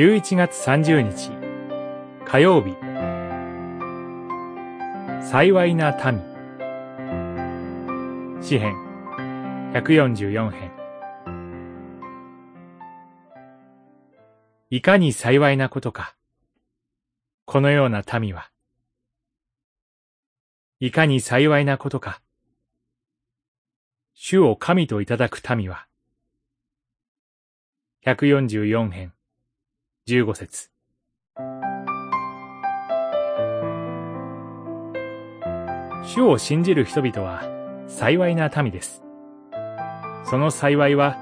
11月30日。火曜日。幸いな民。詩編。144編。いかに幸いなことか。このような民は。いかに幸いなことか。主を神といただく民は。144編。15節主を信じる人々は幸いな民です。その幸いは、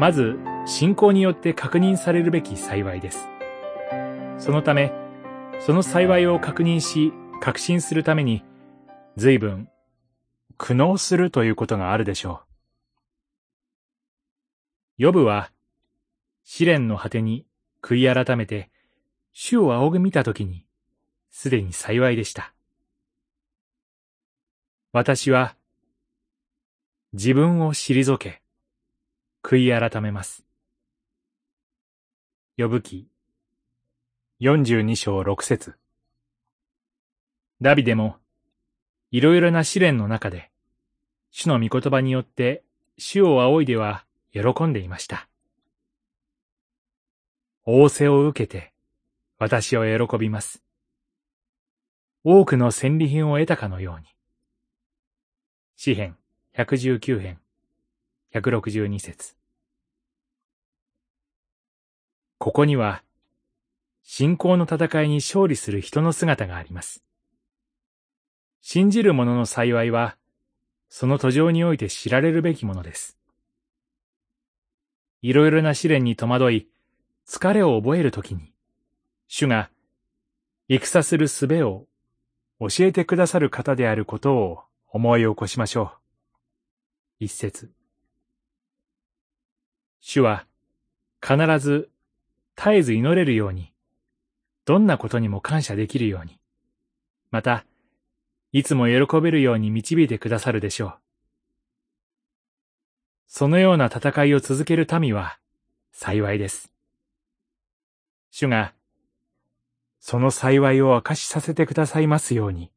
まず信仰によって確認されるべき幸いです。そのため、その幸いを確認し、確信するために、随分、苦悩するということがあるでしょう。ヨブは、試練の果てに悔い改めて、主を仰ぎ見たときに、すでに幸いでした。私は、自分を退け、悔い改めます。呼ぶ記、42章6節ダビデも、いろいろな試練の中で、主の御言葉によって主を仰いでは喜んでいました。仰せを受けて、私を喜びます。多くの戦利品を得たかのように。詩編119編162節ここには、信仰の戦いに勝利する人の姿があります。信じる者の幸いは、その途上において知られるべきものです。いろいろな試練に戸惑い、疲れを覚えるときに、主が、戦する術を教えてくださる方であることを思い起こしましょう。一節。主は、必ず絶えず祈れるように、どんなことにも感謝できるように、また、いつも喜べるように導いてくださるでしょう。そのような戦いを続ける民は幸いです。主が、その幸いを明かしさせてくださいますように。